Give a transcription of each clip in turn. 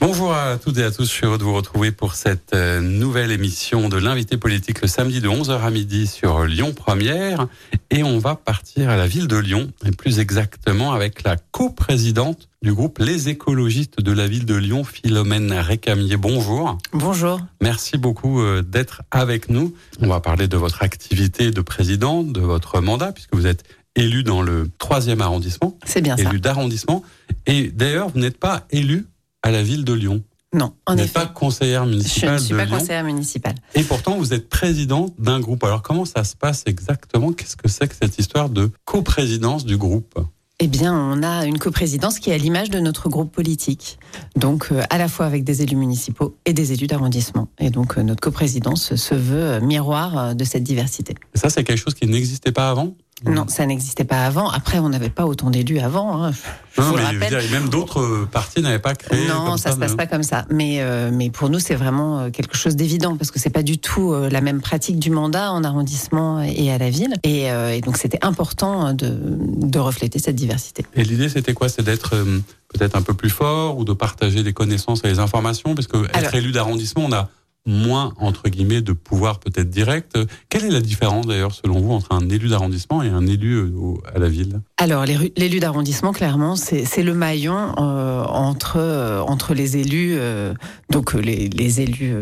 Bonjour à toutes et à tous, je suis heureux de vous retrouver pour cette euh, nouvelle émission de l'invité politique le samedi de 11h à midi sur Lyon Première. Et on va partir à la ville de Lyon, et plus exactement avec la coprésidente du groupe Les écologistes de la ville de Lyon, Philomène Récamier. Bonjour. Bonjour. Merci beaucoup euh, d'être avec nous. On va parler de votre activité de présidente, de votre mandat, puisque vous êtes élu dans le troisième arrondissement. C'est bien ça. Élu d'arrondissement. Et d'ailleurs, vous n'êtes pas élu à la ville de Lyon. Non, en Vous n'êtes effet. pas conseillère Je municipale ne suis de pas Lyon. conseillère municipale. Et pourtant, vous êtes présidente d'un groupe. Alors, comment ça se passe exactement? Qu'est-ce que c'est que cette histoire de coprésidence du groupe? Eh bien, on a une coprésidence qui est à l'image de notre groupe politique. Donc, euh, à la fois avec des élus municipaux et des élus d'arrondissement. Et donc, euh, notre coprésidence se veut euh, miroir euh, de cette diversité. Et ça, c'est quelque chose qui n'existait pas avant? Non, ça n'existait pas avant. Après, on n'avait pas autant d'élus avant. hein. Je Non, vous le mais rappelle. dire, même d'autres euh, partis n'avaient pas créé. Non, comme ça se passe pas comme ça. Mais euh, mais pour nous, c'est vraiment euh, quelque chose d'évident parce que c'est pas du tout euh, la même pratique du mandat en arrondissement et à la ville. Et, euh, et donc c'était important de de refléter cette diversité. Et l'idée, c'était quoi? C'est d'être euh, peut-être un peu plus fort ou de partager des connaissances et des informations? Parce que être Alors- élu d'arrondissement, on a moins, entre guillemets, de pouvoir peut-être direct. Quelle est la différence, d'ailleurs, selon vous, entre un élu d'arrondissement et un élu euh, à la ville? Alors l'élu d'arrondissement, clairement, c'est le maillon euh, entre euh, entre les élus, donc les, élus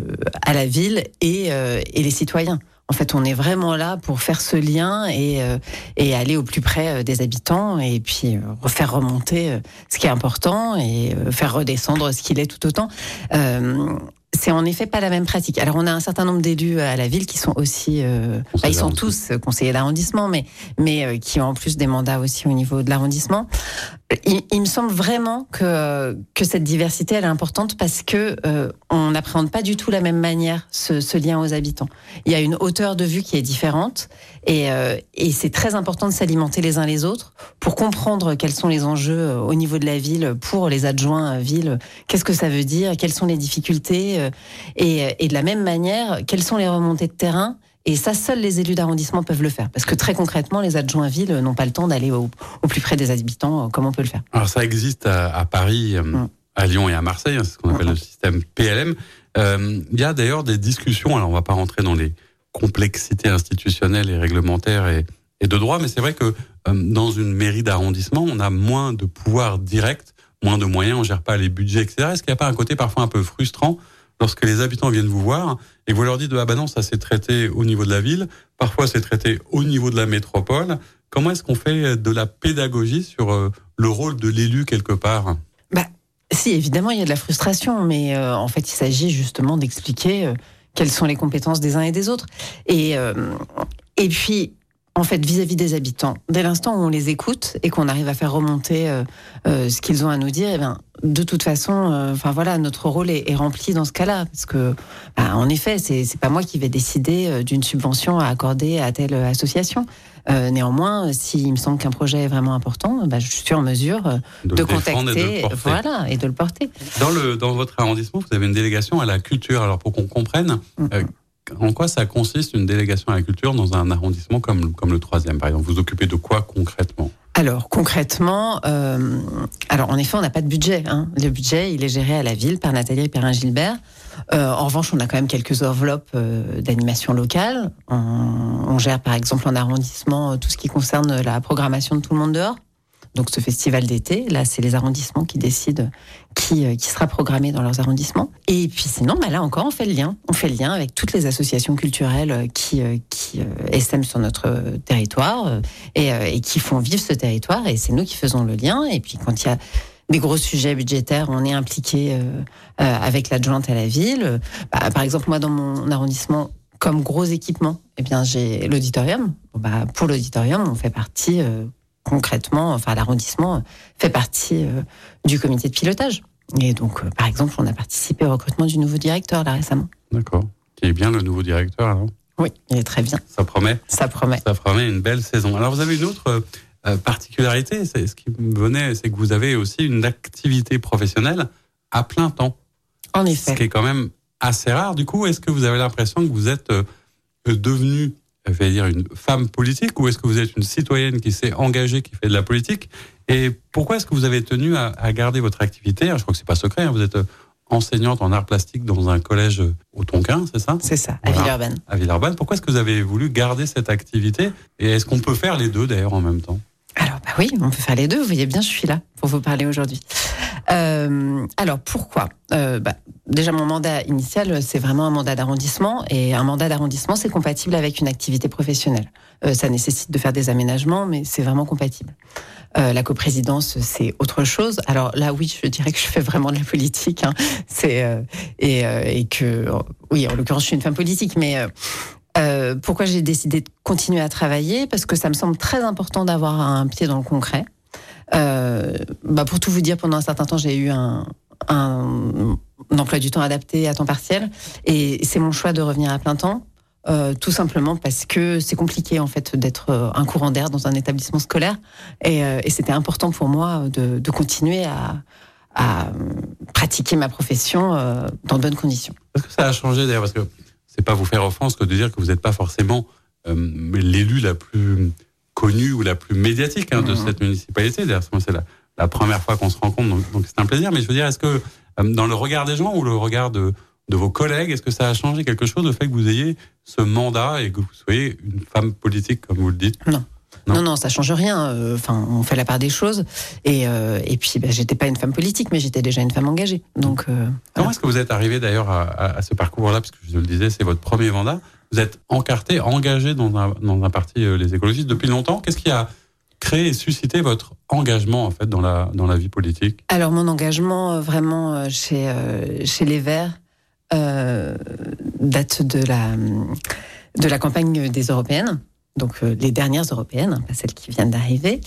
à la ville et et les citoyens. En fait, on est vraiment là pour faire ce lien et, et aller au plus près des habitants et puis euh, faire remonter ce qui est important et faire redescendre ce qu'il est tout autant. Euh, c'est en effet pas la même pratique. Alors on a un certain nombre d'élus à la ville qui sont aussi, euh, bah, ils sont tous euh, conseillers d'arrondissement, mais mais euh, qui ont en plus des mandats aussi au niveau de l'arrondissement. Il, il me semble vraiment que que cette diversité elle est importante parce que euh, on n'appréhende pas du tout la même manière ce, ce lien aux habitants. Il y a une hauteur de vue qui est différente et, euh, et c'est très important de s'alimenter les uns les autres pour comprendre quels sont les enjeux euh, au niveau de la ville pour les adjoints euh, ville. Qu'est-ce que ça veut dire? Quelles sont les difficultés? Euh, et, et de la même manière, quelles sont les remontées de terrain? Et ça, seuls les élus d'arrondissement peuvent le faire. Parce que très concrètement, les adjoints ville n'ont pas le temps d'aller au, au plus près des habitants euh, comme on peut le faire. Alors, ça existe à, à Paris, euh, Mm. à Lyon et à Marseille, hein, c'est ce qu'on appelle le système PLM. Euh, Il y a d'ailleurs des discussions, alors on va pas rentrer dans les complexités institutionnelles et réglementaires et, et de droit, mais c'est vrai que euh, dans une mairie d'arrondissement, on a moins de pouvoir direct, moins de moyens, on gère pas les budgets, etc. Est-ce qu'il n'y a pas un côté parfois un peu frustrant lorsque les habitants viennent vous voir et vous leur dites ah bah non ça c'est traité au niveau de la ville, parfois c'est traité au niveau de la métropole. Comment est-ce qu'on fait de la pédagogie sur euh, le rôle de l'élu quelque part? Si, évidemment, il y a de la frustration, mais euh, en fait, il s'agit justement d'expliquer euh, quelles sont les compétences des uns et des autres. Et, euh, et puis, en fait, vis-à-vis des habitants, dès l'instant où on les écoute et qu'on arrive à faire remonter euh, euh, ce qu'ils ont à nous dire, eh bien, de toute façon, euh, enfin voilà, notre rôle est, est rempli dans ce cas-là, parce que, bah, en effet, c'est pas moi qui vais décider d'une subvention à accorder à telle association. Euh, néanmoins, s'il me semble qu'un projet est vraiment important, bah, je suis en mesure de, de défendre et de contacter, voilà, et de le porter. Dans, le, dans votre arrondissement, vous avez une délégation à la culture. Alors pour qu'on comprenne, euh, en quoi ça consiste une délégation à la culture dans un arrondissement comme, comme le troisième, par exemple? Vous occupez de quoi concrètement? Alors concrètement, euh, alors en effet, on n'a pas de budget. Hein. Le budget, il est géré à la ville par Nathalie et Perrin Gilbert. Euh, en revanche, on a quand même quelques enveloppes euh, d'animation locale. On, gère par exemple en arrondissement tout ce qui concerne la programmation de tout le monde dehors. Donc ce festival d'été, là, c'est les arrondissements qui décident qui, euh, qui sera programmé dans leurs arrondissements. Et puis sinon, bah là encore, on fait le lien. On fait le lien avec toutes les associations culturelles euh, qui, euh, qui essaiment sur notre territoire et, qui font vivre ce territoire. Et c'est nous qui faisons le lien. Et puis quand il y a des gros sujets budgétaires, on est impliqué avec l'adjointe à la ville. Bah, par exemple, moi, dans mon arrondissement, comme gros équipement, eh bien, j'ai l'auditorium. Bah, pour l'auditorium, on fait partie concrètement, enfin l'arrondissement fait partie euh, du comité de pilotage. Et donc, euh, par exemple, on a participé au recrutement du nouveau directeur là récemment. D'accord. Qui est bien le nouveau directeur, alors Oui, il est très bien. Ça promet. Ça promet. Ça promet une belle saison. Alors vous avez une autre euh, particularité, c'est ce qui me venait, c'est que vous avez aussi une activité professionnelle à plein temps. En Ce effet. qui est quand même assez rare. Du coup, est-ce que vous avez l'impression que vous êtes devenue je vais dire une femme politique ou est-ce que vous êtes une citoyenne qui s'est engagée, qui fait de la politique? Et pourquoi est-ce que vous avez tenu à, garder votre activité? Je crois que c'est pas secret. Hein, vous êtes enseignante en art plastique dans un collège au Tonkin, c'est ça? C'est ça, à Villeurbanne. À Villeurbanne. Pourquoi est-ce que vous avez voulu garder cette activité? Et est-ce qu'on peut faire les deux d'ailleurs en même temps? Alors bah oui, on peut faire les deux. Vous voyez bien, je suis là pour vous parler aujourd'hui. Euh, alors pourquoi euh, bah, Déjà, mon mandat initial, c'est vraiment un mandat d'arrondissement, et un mandat d'arrondissement, c'est compatible avec une activité professionnelle. Euh, ça nécessite de faire des aménagements, mais c'est vraiment compatible. Euh, la coprésidence, c'est autre chose. Alors là, oui, je dirais que je fais vraiment de la politique. Hein. C'est euh, et, euh, et, que, oui, en l'occurrence, je suis une femme politique, mais pourquoi j'ai décidé de continuer à travailler? Parce que ça me semble très important d'avoir un pied dans le concret. Bah pour tout vous dire, pendant un certain temps, j'ai eu un, emploi du temps adapté à temps partiel, et c'est mon choix de revenir à plein temps. Euh, tout simplement parce que c'est compliqué en fait d'être euh, un courant d'air dans un établissement scolaire et, euh, c'était important pour moi de, continuer à, à, pratiquer ma profession dans de bonnes conditions. Est-ce que ça a changé d'ailleurs? Parce que c'est pas vous faire offense que de dire que vous n'êtes pas forcément l'élu la plus connue ou la plus médiatique hein, de mmh. cette municipalité. D'ailleurs, c'est la, la, première fois qu'on se rencontre, donc, donc c'est un plaisir. Mais je veux dire, est-ce que dans le regard des gens ou le regard de de vos collègues Est-ce que ça a changé quelque chose le fait que vous ayez ce mandat et que vous soyez une femme politique, comme vous le dites? Non. Non, non, ça change rien. Euh, enfin, on fait la part des choses. Et, euh, et puis, ben, j'étais pas une femme politique, mais j'étais déjà une femme engagée. Donc, euh, comment est-ce que vous êtes arrivé d'ailleurs à, à, ce parcours-là, parce que je le disais, c'est votre premier mandat. Vous êtes encarté, engagé dans un, parti les écologistes depuis longtemps. Qu'est-ce qui a créé et suscité votre engagement en fait dans la dans la vie politique? Alors mon engagement vraiment chez chez les Verts, euh, date de la, de la campagne des européennes donc euh, les dernières européennes, pas celles qui viennent d'arriver.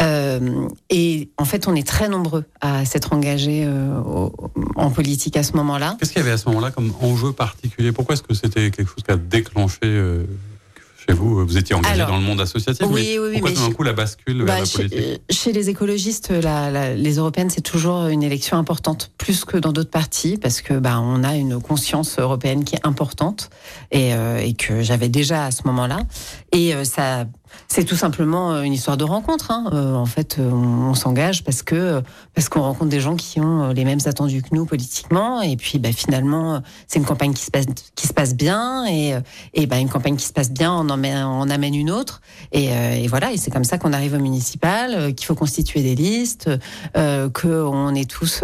Euh, et en fait, on est très nombreux à s'être engagés euh, en politique à ce moment-là. Qu'est-ce qu'il y avait à ce moment-là comme enjeu particulier? Pourquoi est-ce que c'était quelque chose qui a déclenché chez vous Vous étiez engagé dans le monde associatif, oui, oui, pourquoi tout d'un coup la bascule vers bah, la politique chez, chez, les écologistes, la, la, les européennes, c'est toujours une élection importante, plus que dans d'autres partis, parce que bah, on a une conscience européenne qui est importante et, euh, et que j'avais déjà à ce moment-là. Et euh, ça c'est tout simplement euh, une histoire de rencontre. Hein. Euh, en fait, euh, on, s'engage parce que parce qu'on rencontre des gens qui ont les mêmes attendus que nous politiquement. Et puis, bah, finalement, c'est une campagne qui se passe qui se passe bien. Et, et bah, une campagne qui se passe bien, on en, on amène une autre. Et, voilà. Et c'est comme ça qu'on arrive au municipal, qu'il faut constituer des listes, euh, qu'on est tous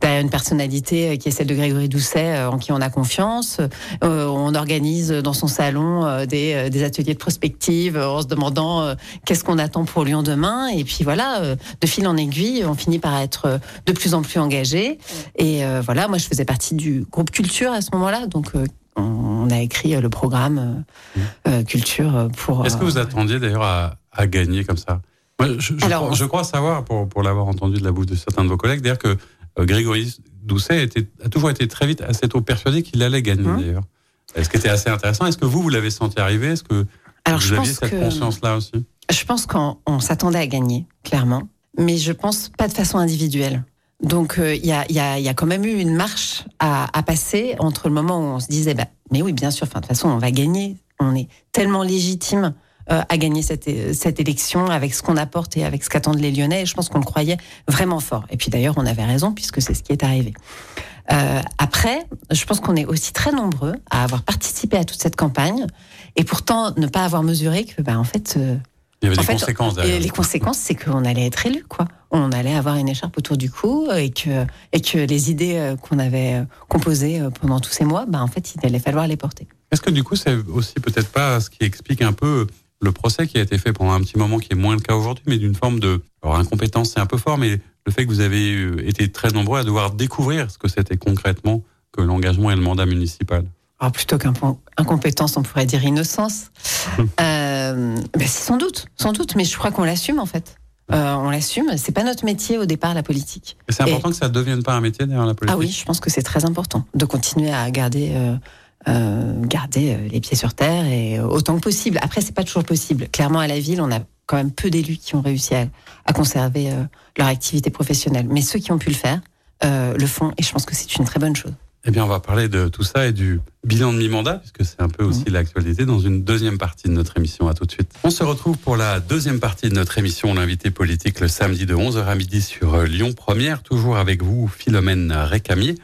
derrière une personnalité qui est celle de Grégory Doucet, en qui on a confiance. on organise dans son salon des, des ateliers de prospective. On se demande euh, qu'est-ce qu'on attend pour Lyon demain. Et puis voilà, euh, de fil en aiguille, on finit par être euh, de plus en plus engagé. Et voilà, moi je faisais partie du groupe culture à ce moment-là, donc on a écrit le programme culture pour. Est-ce que vous attendiez d'ailleurs à, gagner comme ça? Je, crois, je, crois, savoir, pour, pour l'avoir entendu de la bouche de certains de vos collègues, d'ailleurs que Grégory Doucet était, a toujours été très vite assez tôt persuadé qu'il allait gagner mmh. d'ailleurs. Ce qui était assez intéressant? Est-ce que vous, vous l'avez senti arriver? Est-ce que alors, Vous je pense cette conscience-là aussi Je pense qu'on s'attendait à gagner, clairement, mais je pense pas de façon individuelle. Donc euh, il y, a, y, a, y, a, quand même eu une marche à, à, passer entre le moment où on se disait bah, mais oui bien sûr, de toute façon on va gagner, on est tellement légitime euh, à gagner cette, cette élection avec ce qu'on apporte et avec ce qu'attendent les Lyonnais. Et je pense qu'on le croyait vraiment fort. Et puis d'ailleurs on avait raison puisque c'est ce qui est arrivé. Euh, après, je pense qu'on est aussi très nombreux à avoir participé à toute cette campagne et pourtant ne pas avoir mesuré que, bah, en fait, euh, il y avait des conséquences derrière. Les conséquences, c'est qu'on allait être élu, quoi. On allait avoir une écharpe autour du cou et que, et que les idées euh, qu'on avait composées pendant tous ces mois, bah, en fait, il allait falloir les porter. Est-ce que du coup, c'est aussi peut-être pas ce qui explique un peu le procès qui a été fait pendant un petit moment, qui est moins le cas aujourd'hui, mais d'une forme de alors incompétence, c'est un peu fort, mais le fait que vous avez euh, été très nombreux à devoir découvrir ce que c'était concrètement que l'engagement et le mandat municipal? Alors ah, plutôt qu'incompétence, on pourrait dire innocence. euh, ben sans doute, sans doute, mais je crois qu'on l'assume en fait. Euh, on l'assume. C'est pas notre métier au départ la politique. C'est important que ça ne devienne pas un métier derrière la politique. Ah oui, je pense que c'est très important de continuer à garder. Euh, euh, garder les pieds sur terre et autant que possible. Après, c'est pas toujours possible. Clairement, à la ville, on a quand même peu d'élus qui ont réussi à, conserver euh, leur activité professionnelle. Mais ceux qui ont pu le faire, euh, le font, et je pense que c'est une très bonne chose. Eh bien, on va parler de tout ça et du bilan de mi-mandat, puisque c'est un peu aussi mmh. l'actualité, dans une deuxième partie de notre émission. À tout de suite. On se retrouve pour la deuxième partie de notre émission, l'invité politique, le samedi de 11h à midi sur euh, Lyon Première, toujours avec vous, Philomène Récamier.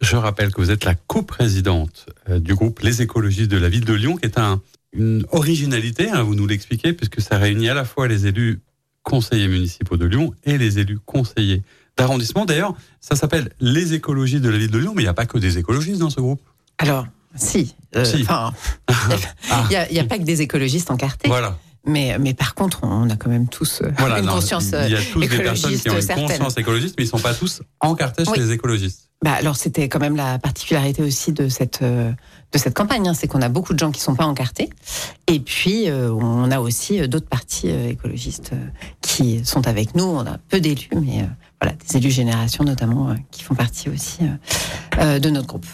Je rappelle que vous êtes la coprésidente euh, du groupe Les écologistes de la ville de Lyon, qui est un, une originalité, hein, vous nous l'expliquez, puisque ça réunit à la fois les élus conseillers municipaux de Lyon et les élus conseillers d'arrondissement. D'ailleurs, ça s'appelle les écologistes de la ville de Lyon, mais il n'y a pas que des écologistes dans ce groupe. Alors, si. Euh, il n'y a, pas que des écologistes encartés. Voilà. Mais, mais par contre, on a quand même tous euh, une conscience Il y a tous des personnes qui ont une conscience écologiste, mais ils ne sont pas tous encartés chez les écologistes. Bah alors c'était quand même la particularité aussi de cette euh, de cette campagne, hein, c'est qu'on a beaucoup de gens qui sont pas encartés, et puis on a aussi d'autres partis écologistes qui sont avec nous. On a peu d'élus, mais voilà des élus génération notamment qui font partie aussi de notre groupe.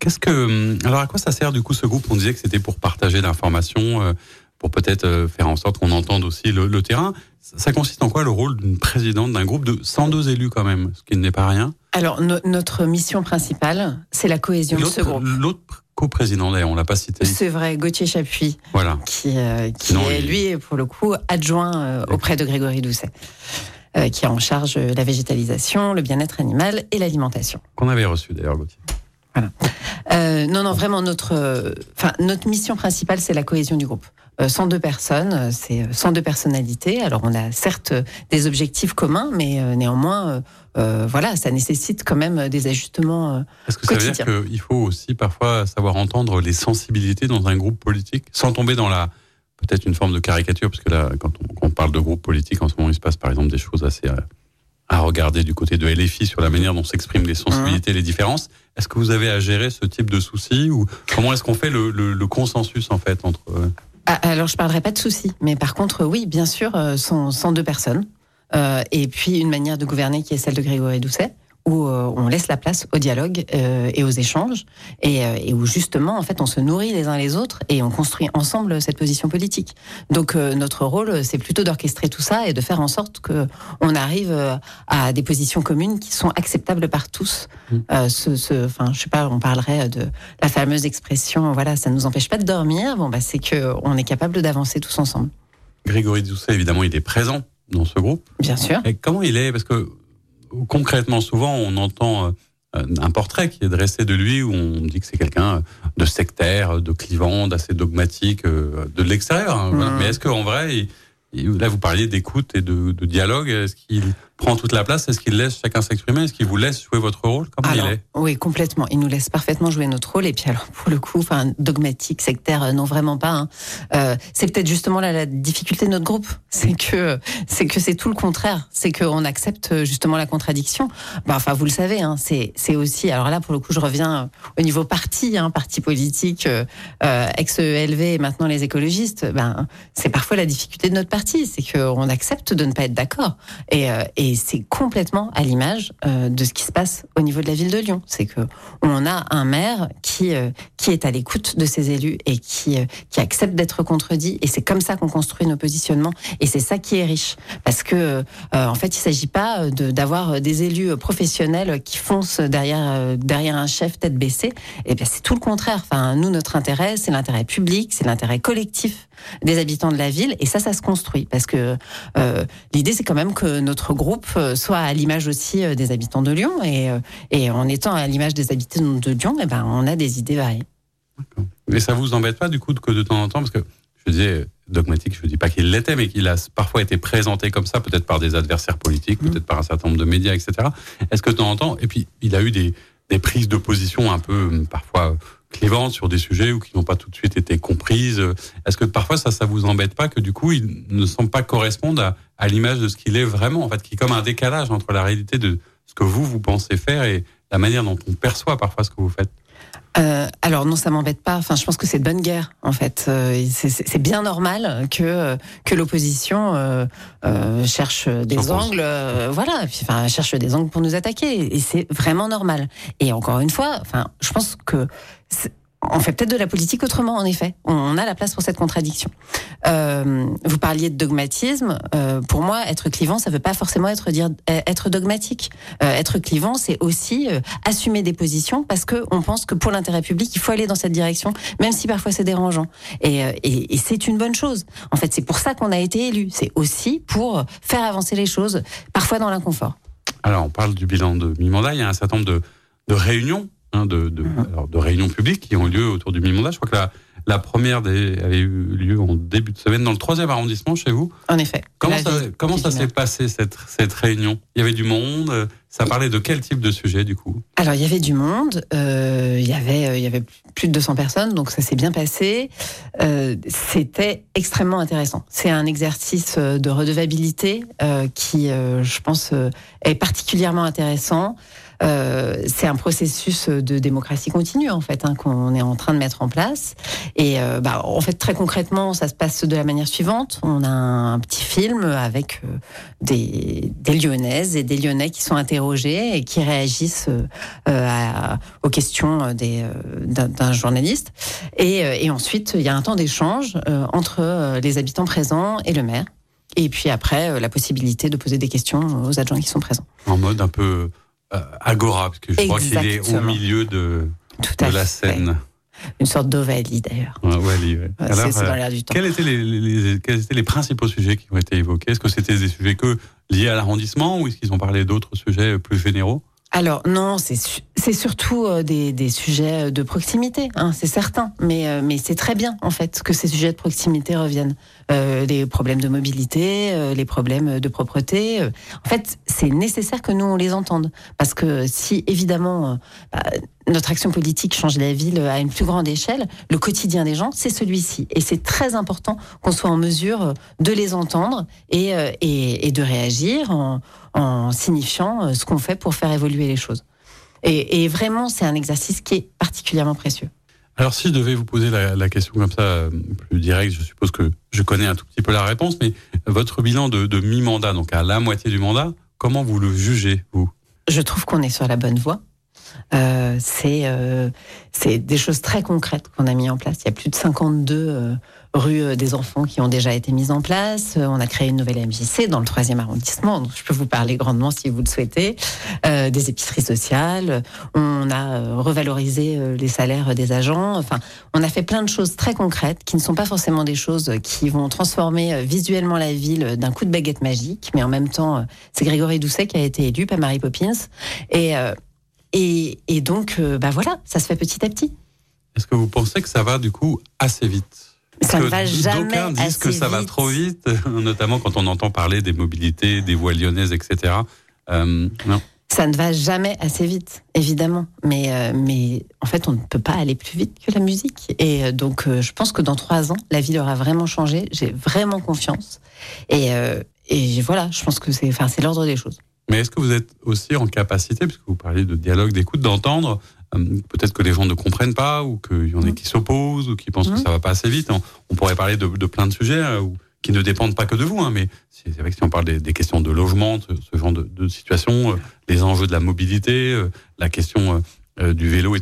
Qu'est-ce que alors à quoi ça sert du coup ce groupe? On disait que c'était pour partager l'information, euh, pour peut-être euh, faire en sorte qu'on entende aussi le, terrain. Ça consiste en quoi le rôle d'une présidente d'un groupe de 102 élus quand même, ce qui n'est pas rien? Alors notre mission principale, c'est la cohésion de ce groupe. L'autre co-président on l'a pas cité. C'est vrai, Gauthier Chapuis, voilà. qui, euh, qui est lui pour le coup adjoint auprès de Grégory Doucet. Qui a en charge la végétalisation, le bien-être animal et l'alimentation. Qu'on avait reçu d'ailleurs, Gauthier. Voilà. Euh, non, non, vraiment notre, euh, notre mission principale, c'est la cohésion du groupe. 102 euh, personnes, c'est 102 personnalités. Alors on a certes des objectifs communs, mais néanmoins, voilà, ça nécessite quand même des ajustements. Est-ce que ça veut dire qu'il faut aussi parfois savoir entendre les sensibilités dans un groupe politique, sans tomber dans la peut-être une forme de caricature, parce que là, quand on, parle de groupe politique, en ce moment, il se passe par exemple des choses assez à regarder du côté de LFI sur la manière dont s'expriment les sensibilités, les différences. Est-ce que vous avez à gérer ce type de soucis ou comment est-ce qu'on fait le, consensus en fait entre euh, ah, Alors je parlerai pas de soucis, mais par contre oui, bien sûr, euh, sont 102 personnes euh, et puis une manière de gouverner qui est celle de Grégory Doucet où euh, on laisse la place au dialogue euh, et aux échanges, euh, et, où justement, en fait, on se nourrit les uns les autres et on construit ensemble cette position politique. Donc notre rôle, c'est plutôt d'orchestrer tout ça et de faire en sorte que on arrive à des positions communes qui sont acceptables par tous. Mmh. ce, ce, enfin, je sais pas, on parlerait de la fameuse expression, voilà, ça ne nous empêche pas de dormir. Bon, bah, c'est que on est capable d'avancer tous ensemble. Grégory Doucet, évidemment, il est présent dans ce groupe. Bien sûr. Et comment il est? Parce que concrètement, souvent, on entend euh, un portrait qui est dressé de lui où on dit que c'est quelqu'un de sectaire, de clivant, d'assez dogmatique euh, de l'extérieur. Hein, mmh. Mais est-ce qu'en vrai, là vous parliez d'écoute et de, de dialogue, est-ce qu'il prend toute la place Est-ce qu'il laisse chacun s'exprimer? Est-ce qu'il vous laisse jouer votre rôle? Comment il est? Oui, complètement. Il nous laisse parfaitement jouer notre rôle. Et puis alors, pour le coup, enfin, dogmatique, sectaire, euh, non vraiment pas. Hein. Euh, c'est peut-être justement là la difficulté de notre groupe, c'est que c'est que c'est tout le contraire. C'est qu'on accepte euh, justement la contradiction. Bah, enfin, vous le savez, hein, c'est c'est aussi. Alors là, pour le coup, je reviens au niveau parti, hein, parti politique, euh, ex-ELV et maintenant les écologistes. Ben, c'est parfois la difficulté de notre parti, c'est qu'on accepte de ne pas être d'accord. Et, et et c'est complètement à l'image euh, de ce qui se passe au niveau de la ville de Lyon. C'est que on a un maire qui euh, qui est à l'écoute de ses élus et qui euh, qui accepte d'être contredit. Et c'est comme ça qu'on construit nos positionnements. Et c'est ça qui est riche, parce que en fait, il s'agit pas d'avoir des élus professionnels qui foncent derrière derrière un chef tête baissée. Et bien, c'est tout le contraire. Enfin, nous, notre intérêt, c'est l'intérêt public, c'est l'intérêt collectif des habitants de la ville. Et ça, ça se construit parce que l'idée, c'est quand même que notre groupe euh, soit à l'image aussi euh, des habitants de Lyon. Et, euh, et en étant à l'image des habitants de Lyon, eh ben, on a des idées variées. Mais ça vous embête pas du coup que de temps en temps, parce que je disais dogmatique, je ne dis pas qu'il l'était, mais qu'il a parfois été présenté comme ça, peut-être par des adversaires politiques, peut-être par un certain nombre de médias, etc. Est-ce que de temps en temps, et puis il a eu des, des prises de position un peu parfois clivantes sur des sujets ou qui n'ont pas tout de suite été comprises. Est-ce que parfois ça, ça vous embête pas que du coup, il ne semble pas correspondre à, l'image de ce qu'il est vraiment, en fait, qui est comme un décalage entre la réalité de ce que vous, vous pensez faire et la manière dont on perçoit parfois ce que vous faites? Euh, alors non, ça m'embête pas. Enfin, je pense que c'est de bonne guerre en fait. Euh, c'est bien normal que que l'opposition euh, euh cherche des angles, voilà, enfin cherche des angles pour nous attaquer. Et c'est vraiment normal. Et encore une fois, enfin, je pense que on fait peut-être de la politique autrement, en effet. On a la place pour cette contradiction. Euh, vous parliez de dogmatisme. Euh, pour moi, être clivant, ça ne veut pas forcément être dire être dogmatique. Euh, être clivant, c'est aussi euh, assumer des positions parce que on pense que pour l'intérêt public, il faut aller dans cette direction, même si parfois c'est dérangeant. Et, euh, c'est une bonne chose. En fait, c'est pour ça qu'on a été élu. C'est aussi pour faire avancer les choses, parfois dans l'inconfort. Alors, on parle du bilan de mi-mandat. Il y a un certain nombre de réunions hein, de, de, alors, de réunions publiques qui ont lieu autour du mi-mandat. Je crois que la, la première des, avait eu lieu en début de semaine dans le troisième arrondissement chez vous. En effet. Comment ça, comment ça s'est passé cette, cette réunion? Il y avait du monde. Ça parlait de quel type de sujet du coup? Alors il y avait du monde, euh, il y avait euh, il y avait plus de 200 personnes, donc ça s'est bien passé. Euh, C'était extrêmement intéressant. C'est un exercice de redevabilité qui, je pense, est particulièrement intéressant. C'est un processus de démocratie continue en fait hein, qu'on est en train de mettre en place. Et bah, en fait très concrètement, ça se passe de la manière suivante. On a un petit film avec des, des Lyonnaises et des Lyonnais qui sont interrogés et qui réagissent euh, euh, à- aux questions euh, d'un, journaliste. Et, et ensuite, il y a un temps d'échange entre les habitants présents et le maire. Et puis après, la possibilité de poser des questions aux adjoints qui sont présents. En mode un peu agora, parce que je crois qu'il est au milieu de, Tout de à la fait. scène. Une sorte d'ovalie d'ailleurs. Ouais, ouais, Alors, c'est, c'est euh, dans l'air du temps. Quels étaient les, les- les- quels étaient les principaux sujets qui ont été évoqués? Est-ce que c'était des sujets que liés à l'arrondissement ou est-ce qu'ils ont parlé d'autres sujets plus généraux? Alors non, c'est su- c'est surtout euh, des, des sujets de proximité, hein, c'est certain. Mais euh, mais c'est très bien en fait que ces sujets de proximité reviennent. Euh, les problèmes de mobilité, euh, les problèmes de propreté. euh. En fait, c'est nécessaire que nous on les entende parce que si évidemment euh, bah, notre action politique change la ville à une plus grande échelle, le quotidien des gens c'est celui-ci et c'est très important qu'on soit en mesure de les entendre et euh, et, et de réagir en, en signifiant euh, ce qu'on fait pour faire évoluer les choses. Et, et vraiment, c'est un exercice qui est particulièrement précieux. Alors si je devais vous poser la, la question comme ça, euh, plus directe, je suppose que je connais un tout petit peu la réponse, mais votre bilan de, de mi-mandat, donc à la moitié du mandat, comment vous le jugez, vous? Je trouve qu'on est sur la bonne voie. Euh, c'est euh, c'est des choses très concrètes qu'on a mis en place. Il y a plus de 52 euh, rues des enfants qui ont déjà été mises en place. On a créé une nouvelle MJC dans le troisième arrondissement. Donc je peux vous parler grandement si vous le souhaitez. Des épiceries sociales. On a revalorisé les salaires des agents. Enfin, on a fait plein de choses très concrètes qui ne sont pas forcément des choses qui vont transformer visuellement la ville d'un coup de baguette magique, mais en même temps, c'est Grégory Doucet qui a été élu, pas Mary Poppins. Et, et donc, euh, bah voilà, ça se fait petit à petit. Est-ce que vous pensez que ça va du coup assez vite? Ça ne va jamais D'aucuns disent assez que ça va trop vite, notamment quand on entend parler des mobilités, des voies lyonnaises, etc. Euh, non. Ça ne va jamais assez vite, évidemment. Mais, euh, mais en fait, on ne peut pas aller plus vite que la musique. Et euh, donc, euh, je pense que dans trois ans, la ville aura vraiment changé. J'ai vraiment confiance. Et, et voilà, je pense que c'est enfin, c'est l'ordre des choses. Mais est-ce que vous êtes aussi en capacité, puisque vous parliez de dialogue, d'écoute, d'entendre, euh, peut-être que les gens ne comprennent pas, ou qu'il y en ait Mm. qui s'opposent, ou qui pensent que Mm. ça va pas assez vite. On, on pourrait parler de, de plein de sujets euh, qui ne dépendent pas que de vous, hein, mais c'est vrai que si on parle des, des questions de logement, ce, ce genre de, de situation, euh, les enjeux de la mobilité, euh, la question du vélo, et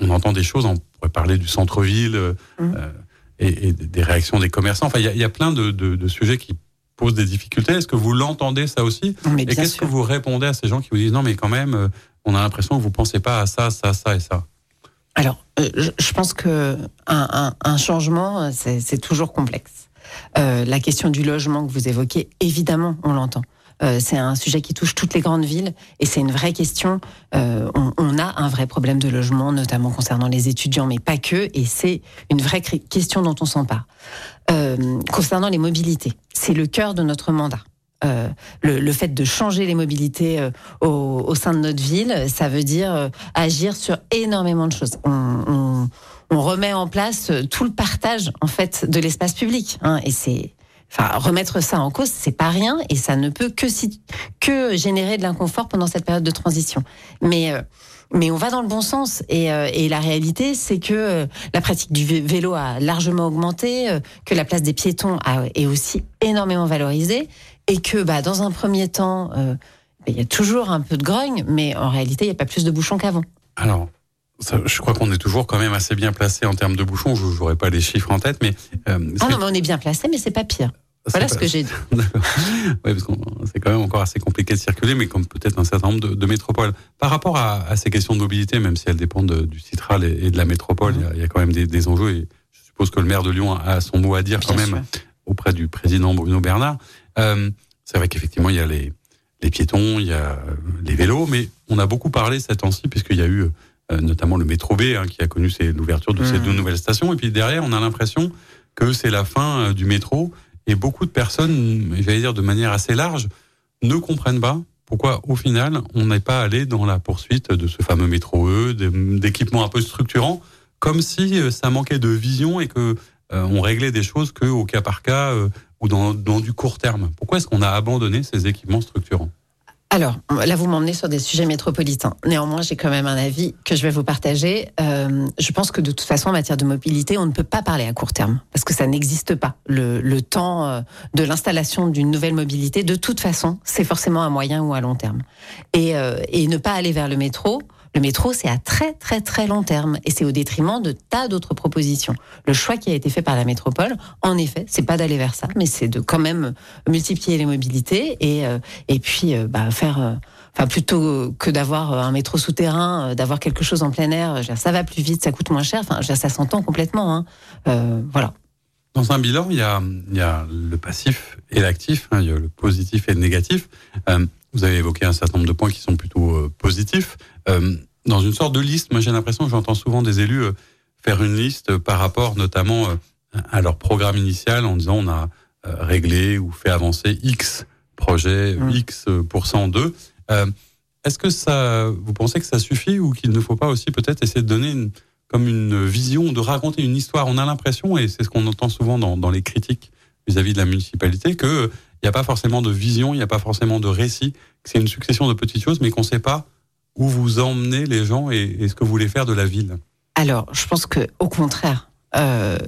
on, entend des choses, on pourrait parler du centre-ville Mm. et, et des réactions des commerçants. Enfin, il y a, y a plein de sujets qui posent des difficultés. Est-ce que vous l'entendez ça aussi Mais et qu'est-ce que vous répondez à ces gens qui vous disent non mais quand même euh, on a l'impression que vous pensez pas à ça, ça, ça et ça Alors, euh, je, pense que un, un- un changement, euh, c'est toujours complexe. Euh, la question du logement que vous évoquez, évidemment, on l'entend. Euh, c'est un sujet qui touche toutes les grandes villes et c'est une vraie question. Euh, on, on a un vrai problème de logement, notamment concernant les étudiants, mais pas que. Et c'est une vraie question dont on s'empare. Euh, concernant les mobilités, c'est le cœur de notre mandat. Euh, le, fait de changer les mobilités euh, au, sein de notre ville, ça veut dire agir sur énormément de choses. On, remet en place tout le partage en fait de l'espace public, hein, et c'est Enfin, remettre ça en cause, c'est pas rien et ça ne peut que, que générer de l'inconfort pendant cette période de transition. Mais, mais on va dans le bon sens et, euh, et la réalité, c'est que euh, la pratique du vé- vélo a largement augmenté, euh, que la place des piétons a, est aussi énormément valorisée et que, bah, dans un premier temps, euh, il y a toujours un peu de grogne, mais en réalité, il n'y a pas plus de bouchons qu'avant. Alors, je crois qu'on est toujours quand même assez bien placé en termes de bouchons. Je n'aurai pas les chiffres en tête, mais ah non, mais on est bien placé, mais c'est pas pire. Voilà ce que j'ai dit. D'accord. Oui, parce que c'est quand même encore assez compliqué de circuler, mais comme peut-être un certain nombre de, métropoles. Par rapport à, ces questions de mobilité, même si elles dépendent du Citral et, de la métropole, il y, a quand même des, enjeux. Et je suppose que le maire de Lyon a, son mot à dire quand même auprès du président Bruno Bernard. Euh, c'est vrai qu'effectivement, il y a les, les piétons, il y a les vélos, mais on a beaucoup parlé cette temps-ci, puisqu'il y a eu euh, notamment le métro B hein, qui a connu l'ouverture de ces mmh. deux nouvelles stations. Et puis derrière, on a l'impression que c'est la fin euh, du métro et beaucoup de personnes, j'allais dire de manière assez large, ne comprennent pas pourquoi au final on n'est pas allé dans la poursuite de ce fameux métro E, d'équipements un peu structurants, comme si euh, ça manquait de vision et que euh, réglait des choses que au cas par cas euh, ou dans du court terme. Pourquoi est-ce qu'on a abandonné ces équipements structurants? Alors, là, vous m'emmenez sur des sujets métropolitains. Néanmoins, j'ai quand même un avis que je vais vous partager. Euh, je pense que de toute façon, en matière de mobilité, on ne peut pas parler à court terme, parce que ça n'existe pas. Le, le temps euh, de l'installation d'une nouvelle mobilité, de toute façon, c'est forcément à moyen ou à long terme. Et, euh, et ne pas aller vers le métro, le métro, c'est à très très très long terme et c'est au détriment de tas d'autres propositions. Le choix qui a été fait par la métropole, en effet, c'est pas d'aller vers ça, mais c'est de quand même multiplier les mobilités et euh, et puis euh, bah, faire. Euh, enfin, plutôt que d'avoir un métro souterrain, d'avoir quelque chose en plein air, ça va plus vite, ça coûte moins cher. Ça s'entend complètement. Hein. Voilà. Dans un bilan, il y a, le passif et l'actif, hein, il y a le positif et le négatif. Vous avez évoqué un certain nombre de points qui sont plutôt euh, positifs. Euh, dans une sorte de liste, moi j'ai l'impression que j'entends souvent des élus euh, faire une liste par rapport notamment à leur programme initial en disant on a réglé ou fait avancer X projets, mmh. X pourcent d'eux. Est-ce que ça, vous pensez que ça suffit ou qu'il ne faut pas aussi peut-être essayer de donner une, comme une vision, de raconter une histoire? On a l'impression, et c'est ce qu'on entend souvent dans, dans les critiques vis-à-vis de la municipalité, que il n'y a pas forcément de vision, il n'y a pas forcément de récit, c'est une succession de petites choses, mais qu'on ne sait pas où vous emmenez les gens et, ce que vous voulez faire de la ville. Alors, je pense que au contraire, euh,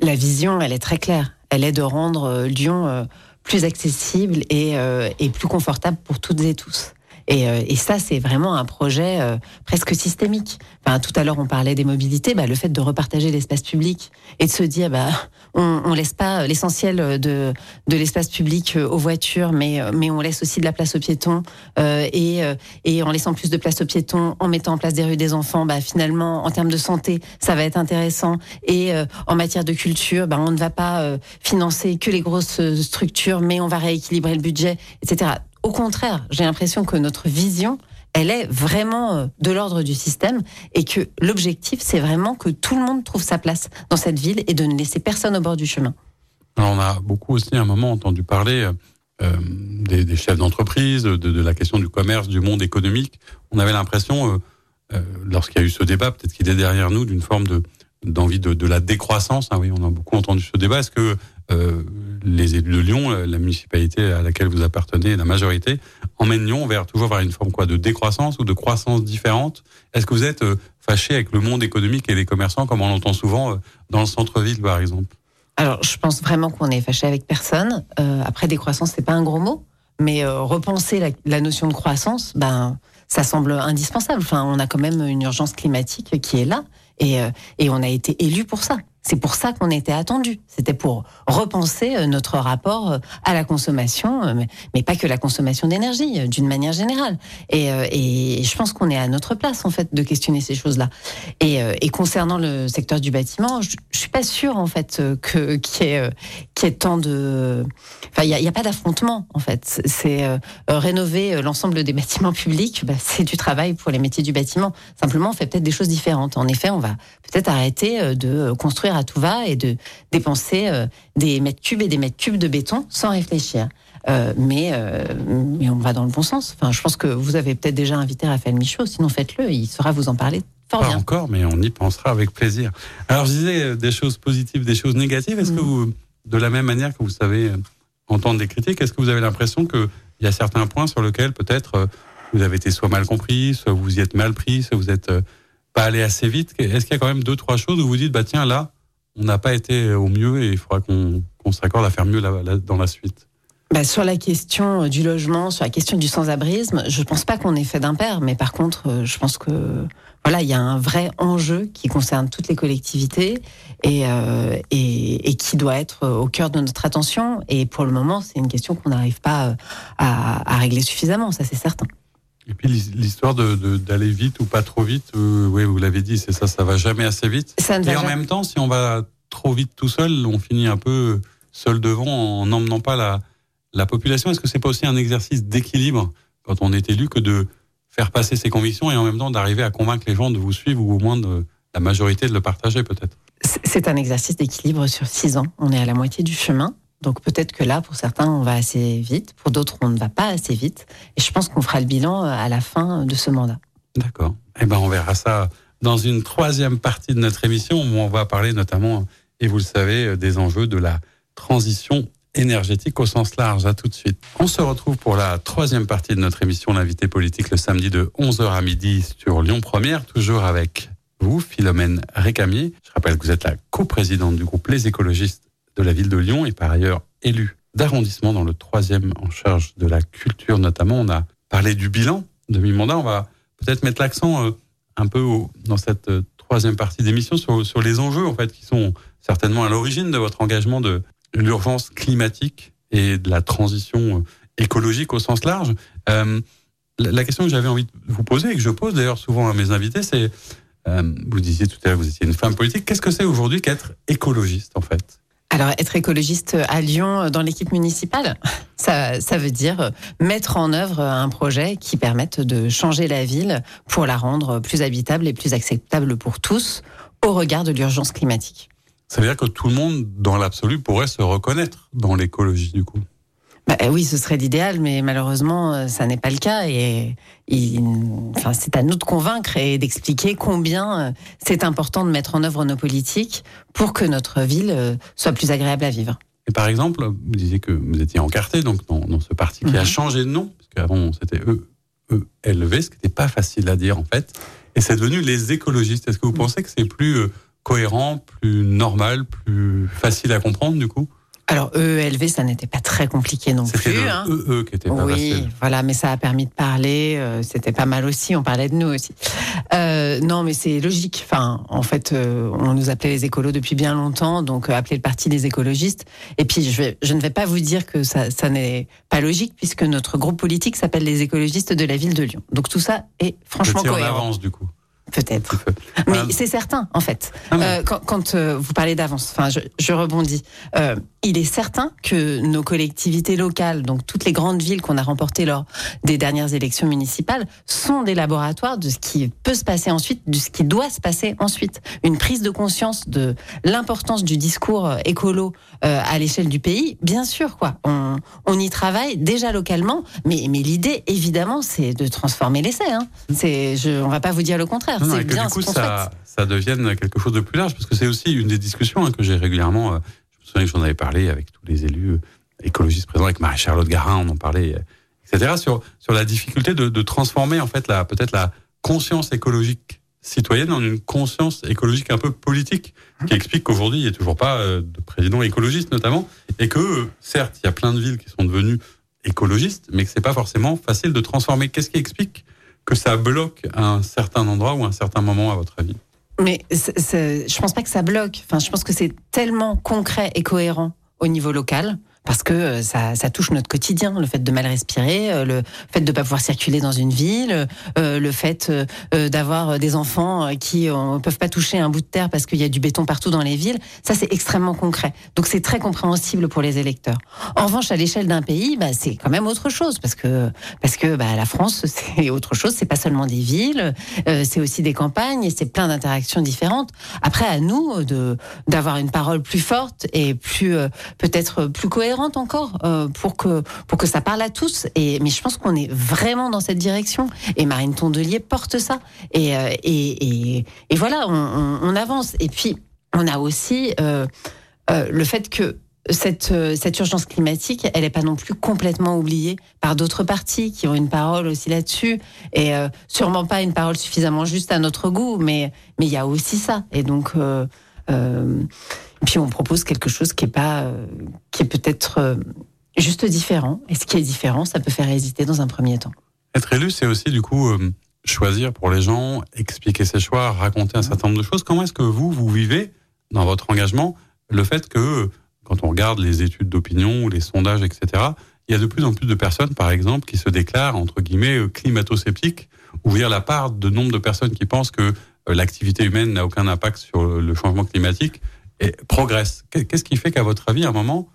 la vision, elle est très claire. Elle est de rendre euh, Lyon euh, plus accessible et, et, plus confortable pour toutes et tous. Et, et ça, c'est vraiment un projet presque systémique. Enfin, tout à l'heure, on parlait des mobilités. Bah, le fait de repartager l'espace public et de se dire, bah, on, on laisse pas l'essentiel de, de l'espace public aux voitures, mais, mais on laisse aussi de la place aux piétons. Euh, et, et en laissant plus de place aux piétons, en mettant en place des rues des enfants, bah, finalement, en termes de santé, ça va être intéressant. Et euh, en matière de culture, bah, on ne va pas euh, financer que les grosses structures, mais on va rééquilibrer le budget, etc. Au contraire, j'ai l'impression que notre vision, elle est vraiment euh, de l'ordre du système et que l'objectif, c'est vraiment que tout le monde trouve sa place dans cette ville et de ne laisser personne au bord du chemin. on a beaucoup aussi à un moment entendu parler euh, des, chefs d'entreprise, de, la question du commerce, du monde économique. On avait l'impression, euh, lorsqu'il y a eu ce débat, peut-être qu'il est derrière nous, d'une forme de d'envie de, la décroissance. Ah oui, on a beaucoup entendu ce débat. Est-ce que les élus de Lyon, la municipalité à laquelle vous appartenez, la majorité, emmène Lyon vers toujours vers une forme de décroissance ou de croissance différente. Est-ce que vous êtes euh, fâché avec le monde économique et les commerçants, comme on l'entend souvent euh, dans le centre-ville, par exemple? Alors, je pense vraiment qu'on est fâché avec personne. Euh, après, décroissance, c'est pas un gros mot, mais repenser la, la, notion de croissance, ben, ça semble indispensable. Enfin, on a quand même une urgence climatique qui est là, et, et on a été élu pour ça. C'est pour ça qu'on était attendu. C'était pour repenser euh, notre rapport euh, à la consommation, euh, mais pas que la consommation d'énergie, d'une manière générale. Et, je pense qu'on est à notre place en fait de questionner ces choses-là. Et, concernant le secteur du bâtiment, je, je suis pas sûre en fait que qu'il y ait tant de, enfin il y a, y a, pas d'affrontement en fait. C'est rénover l'ensemble des bâtiments publics, bah, c'est du travail pour les métiers du bâtiment. Simplement, on fait peut-être des choses différentes. En effet, on va peut-être arrêter de construire à tout va et de dépenser euh, des mètres cubes et des mètres cubes de béton sans réfléchir. Euh, mais, euh, mais on va dans le bon sens. Enfin, je pense que vous avez peut-être déjà invité Raphaël Michaud, sinon faites-le, il saura vous en parler fort Pas encore, mais on y pensera avec plaisir. Alors, je disais des choses positives, des choses négatives. Est-ce que mm. vous, de la même manière que vous savez entendre des critiques, est-ce que vous avez l'impression qu'il y a certains points sur lesquels peut-être vous avez été soit mal compris, soit vous y êtes mal pris, soit vous êtes pas allé assez vite? Est-ce qu'il y a quand même deux, trois choses où vous dites, bah tiens, là, on n'a pas été au mieux et il faudra qu'on s'accorde à faire mieux dans la suite. bah, sur la question du logement, sur la question du sans-abrisme, je pense pas qu'on ait fait d'impair, mais par contre, je pense que voilà, il y a un vrai enjeu qui concerne toutes les collectivités et, euh, qui doit être au cœur de notre attention. Et pour le moment, c'est une question qu'on n'arrive pas euh, à, régler suffisamment, ça c'est certain. Et puis l'histoire d'aller de, vite ou pas trop vite, euh, oui, vous l'avez dit, c'est ça, ça va jamais assez vite. Ça et en même temps, si on va trop vite tout seul, on finit un peu seul devant en n'emmenant pas la, la population. Est-ce que c'est pas aussi un exercice d'équilibre quand on est élu que de faire passer ses convictions et en même temps d'arriver à convaincre les gens de vous suivre ou au moins de la majorité de le partager peut-être? C'est un exercice d'équilibre sur six ans. On est à la moitié du chemin. Donc peut-être que là, pour certains, on va assez vite, pour d'autres, on ne va pas assez vite. Et je pense qu'on fera le bilan à la fin de ce mandat. D'accord. Eh ben, on verra ça dans une troisième partie de notre émission où on va parler notamment, et vous le savez, des enjeux de la transition énergétique au sens large. À tout de suite. On se retrouve pour la troisième partie de notre émission L'invité politique le samedi de 11h à midi sur Lyon Première, toujours avec vous, Philomène Récamier. Je rappelle que vous êtes la coprésidente du groupe Les écologistes de la ville de Lyon et par ailleurs élue d'arrondissement dans le troisième en charge de la culture notamment. On a parlé du bilan de mi-mandat. On va peut-être mettre l'accent euh, un peu dans cette euh, troisième partie d'émission sur, sur les enjeux en fait qui sont certainement à l'origine de votre engagement de l'urgence climatique et de la transition euh, écologique au sens large. La question que j'avais envie de vous poser et que je pose d'ailleurs souvent à mes invités, c'est vous disiez tout à l'heure vous étiez une femme politique. Qu'est-ce que c'est aujourd'hui qu'être écologiste en fait? Alors, être écologiste à Lyon dans l'équipe municipale, ça, ça veut dire mettre en œuvre un projet qui permette de changer la ville pour la rendre plus habitable et plus acceptable pour tous au regard de l'urgence climatique. Ça veut dire que tout le monde, dans l'absolu, pourrait se reconnaître dans l'écologie, du coup. Bah, oui, ce serait l'idéal, mais malheureusement, euh, ça n'est pas le cas. Et, enfin, c'est à nous de convaincre et d'expliquer combien euh, c'est important de mettre en œuvre nos politiques pour que notre ville euh, soit plus agréable à vivre. Et par exemple, vous disiez que vous étiez encarté donc dans, dans ce parti qui a mhm. changé de nom, parce qu'avant c'était E, ELV, ce qui n'était pas facile à dire en fait. Et c'est devenu les écologistes. Est-ce que vous mhm. pensez que c'est plus cohérent, plus normal, plus facile à comprendre du coup? Alors EELV, ça n'était pas très compliqué non plus. C'était hein. EE qui était pas oui, voilà, mais ça a permis de parler. Euh, c'était pas mal aussi. On parlait de nous aussi. Euh, non, mais c'est logique. Enfin, en fait, euh, on nous appelait les écolos depuis bien longtemps, donc appeler le parti des écologistes. Et puis, je, vais, je ne vais pas vous dire que ça, ça n'est pas logique, puisque notre groupe politique s'appelle les écologistes de la ville de Lyon. Donc tout ça est franchement cohérent. en avance du coup. Peut-être. Mais c'est certain, en fait. Euh, quand, quand euh, vous parlez d'avance, enfin, je, je rebondis. Euh, il est certain que nos collectivités locales, donc toutes les grandes villes qu'on a remportées lors des dernières élections municipales, sont des laboratoires de ce qui peut se passer ensuite, de ce qui doit se passer ensuite. Une prise de conscience de l'importance du discours euh, écolo euh, à l'échelle du pays, bien sûr, quoi. On, on y travaille déjà localement, mais, mais l'idée, évidemment, c'est de transformer l'essai. Hein. C'est, je, on va pas vous dire le contraire. C'est bien du coup, ça, ça devienne quelque chose de plus large, parce que c'est aussi une des discussions hein, que j'ai régulièrement. Euh, souviens que j'en avais parlé avec tous les élus euh, écologistes présents, avec Marie-Charlotte Garin, on en parlait, euh, etc., sur, sur la difficulté de, de transformer, en fait, la, peut-être la conscience écologique citoyenne en une conscience écologique un peu politique, qui explique qu'aujourd'hui, il n'y a toujours pas euh, de président écologiste, notamment, et que, certes, il y a plein de villes qui sont devenues écologistes, mais que c'est pas forcément facile de transformer. Qu'est-ce qui explique que ça bloque à un certain endroit ou à un certain moment, à votre avis? Mais je pense pas que ça bloque. Enfin, je pense que c'est tellement concret et cohérent au niveau local parce que euh, ça, touche notre quotidien, le fait de mal respirer, euh, le fait de ne pas pouvoir circuler dans une ville, euh, le fait d'avoir des enfants qui ne peuvent pas toucher un bout de terre parce qu'il y a du béton partout dans les villes, ça c'est extrêmement concret. Donc c'est très compréhensible pour les électeurs. En revanche, à l'échelle d'un pays, bah, c'est quand même autre chose parce que parce que bah, la France c'est autre chose, c'est pas seulement des villes, c'est aussi des campagnes et c'est plein d'interactions différentes. Après, à nous de d'avoir une parole plus forte et plus peut-être plus cohérente encore euh, pour que pour que ça parle à tous. Et mais je pense qu'on est vraiment dans cette direction. Et Marine Tondelier porte ça. Et euh, et, et, voilà, on, avance. Et puis on a aussi euh, le fait que cette, cette urgence climatique, elle n'est pas non plus complètement oubliée par d'autres partis qui ont une parole aussi là-dessus, et sûrement pas une parole suffisamment juste à notre goût, mais mais il y a aussi ça. Et donc, puis on propose quelque chose qui est pas, euh, qui est peut-être euh, juste différent. Et ce qui est différent, ça peut faire hésiter dans un premier temps. Être élu, c'est aussi du coup euh, choisir pour les gens, expliquer ses choix, raconter un certain nombre de choses. Comment est-ce que vous, vous vivez dans votre engagement le fait que quand on regarde les études d'opinion ou les sondages, etc., il y a de plus en plus de personnes, par exemple, qui se déclarent, entre guillemets, climato-sceptiques, ou dire la part de nombre de personnes qui pensent que l'activité humaine n'a aucun impact sur le changement climatique et progresse. Qu'est-ce qui fait qu'à votre avis, à un moment,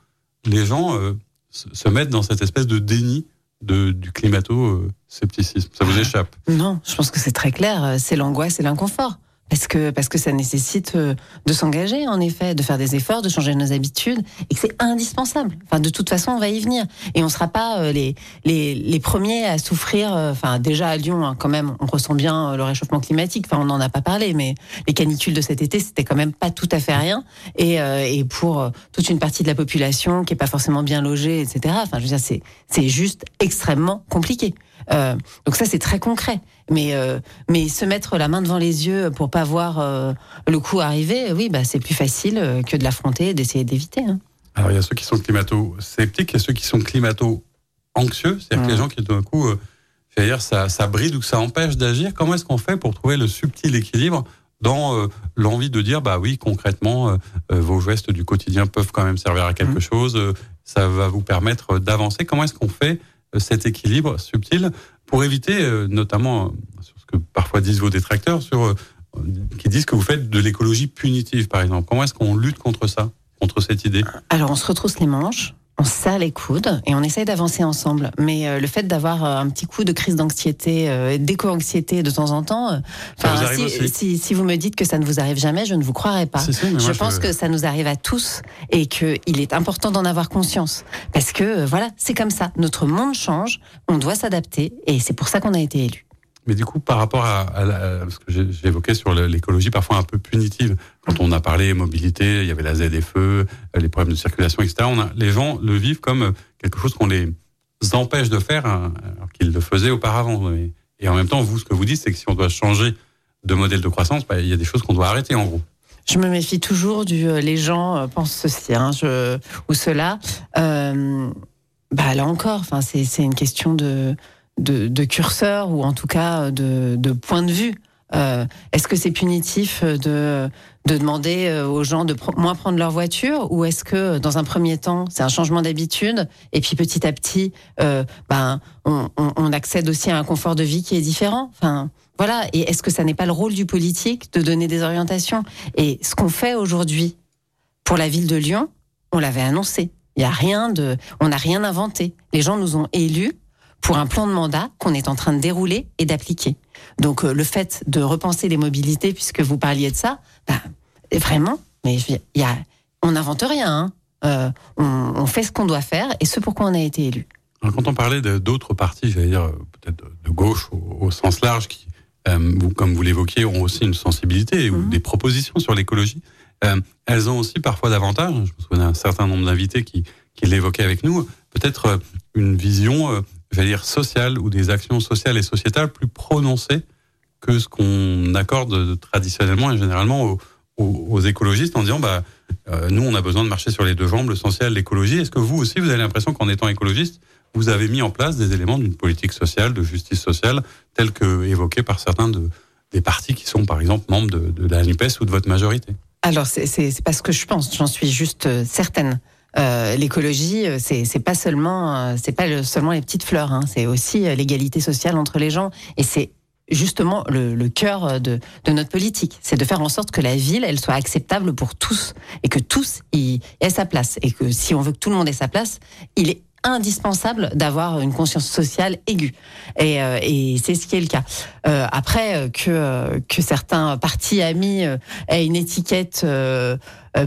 les gens euh, se mettent dans cette espèce de déni de, du climato-scepticisme Ça vous échappe? Non, je pense que c'est très clair. C'est l'angoisse et l'inconfort. Parce que, parce que ça nécessite euh, de s'engager, en effet, de faire des efforts, de changer nos habitudes, et que c'est indispensable. Enfin, de toute façon, on va y venir. Et on ne sera pas euh, les, les, les, premiers à souffrir. Euh, enfin, déjà à Lyon, hein, quand même, on ressent bien le réchauffement climatique. Enfin, on n'en a pas parlé, mais les canicules de cet été, c'était quand même pas tout à fait rien. Et, et pour toute une partie de la population qui est pas forcément bien logée, etc. Enfin, je veux dire, c'est juste extrêmement compliqué. Euh, donc ça, c'est très concret. Mais euh, mais se mettre la main devant les yeux pour pas voir euh, le coup arriver, oui, bah c'est plus facile que de l'affronter et d'essayer d'éviter. Hein. Alors il y a ceux qui sont climato-sceptiques et ceux qui sont climato-anxieux, c'est-à-dire que les gens qui d'un coup, dire ça, ça bride ou que ça empêche d'agir. Comment est-ce qu'on fait pour trouver le subtil équilibre dans l'envie de dire bah oui concrètement vos gestes du quotidien peuvent quand même servir à quelque mmh. chose, ça va vous permettre d'avancer. Comment est-ce qu'on fait cet équilibre subtil pour éviter, euh, notamment, sur ce que parfois disent vos détracteurs, sur, euh, qui disent que vous faites de l'écologie punitive, par exemple. Comment est-ce qu'on lutte contre ça, contre cette idée? Alors, on se retrousse les manches on serre les coudes et on essaye d'avancer ensemble. Mais euh, le fait d'avoir euh, un petit coup de crise d'anxiété, euh, d'éco-anxiété de temps en temps, si, si, si, vous me dites que ça ne vous arrive jamais, je ne vous croirai pas. je pense que ça nous arrive à tous et qu'il est important d'en avoir conscience. Parce que voilà, c'est comme ça. Notre monde change, on doit s'adapter et c'est pour ça qu'on a été élu. Mais du coup, par rapport à, ce que j'évoquais sur l'écologie parfois un peu punitive, quand on a parlé mobilité, il y avait la ZFE, euh, les problèmes de circulation, etc. On les gens le vivent comme quelque chose qu'on les empêche de faire hein, alors qu'ils le faisaient auparavant. Et, en même temps, vous, ce que vous dites, c'est que si on doit changer de modèle de croissance, bah, il y a des choses qu'on doit arrêter en gros. Je me méfie toujours du euh, les gens euh, pensent ceci hein, ou cela. Euh, bah là encore, c'est une question de de, curseur ou en tout cas de, de point de vue. Euh, est-ce que c'est punitif de, de demander euh, aux gens de moins prendre leur voiture ou est-ce que dans un premier temps c'est un changement d'habitude et puis petit à petit euh, ben on, on, accède aussi à un confort de vie qui est différent? Enfin voilà. Et est-ce que ça n'est pas le rôle du politique de donner des orientations? Et ce qu'on fait aujourd'hui pour la ville de Lyon, on l'avait annoncé. Il y a rien de, on n'a rien inventé. Les gens nous ont élus pour un plan de mandat qu'on est en train de dérouler et d'appliquer. Donc euh, le fait de repenser les mobilités, puisque vous parliez de ça, bah, vraiment, mais y a, on n'invente rien. Hein. Euh, on, fait ce qu'on doit faire et ce pourquoi on a été élu. quand on parlait d'autres partis, j'allais dire peut-être de gauche au, sens large, qui, euh, comme vous l'évoquiez, ont aussi une sensibilité ou mhm. des propositions sur l'écologie, elles ont aussi parfois davantage. Je me souviens d'un certain nombre d'invités qui, qui l'évoquaient avec nous. Peut-être une vision j'allais dire, sociales ou des actions sociales et sociétales plus prononcées que ce qu'on accorde traditionnellement et généralement aux, écologistes en disant bah euh, nous on a besoin de marcher sur les deux jambes, le social, l'écologie. Est-ce que vous aussi vous avez l'impression qu'en étant écologiste vous avez mis en place des éléments d'une politique sociale, de justice sociale, tels que évoqués par certains de, des partis qui sont par exemple membres de, de la NUPES ou de votre majorité? Alors c'est pas ce que je pense, j'en suis juste euh, certaine. Euh, l'écologie, euh, c'est c'est pas seulement euh, c'est pas seulement les petites fleurs, hein, c'est aussi l'égalité sociale entre les gens. Et c'est justement le, cœur de, de, notre politique, c'est de faire en sorte que la ville, elle soit acceptable pour tous. Et que tous y aient sa place. Et que si on veut que tout le monde ait sa place, il est indispensable d'avoir une conscience sociale aiguë. Et, euh, et c'est ce qui est le cas. Euh, après, euh, que, que certains partis amis aient une étiquette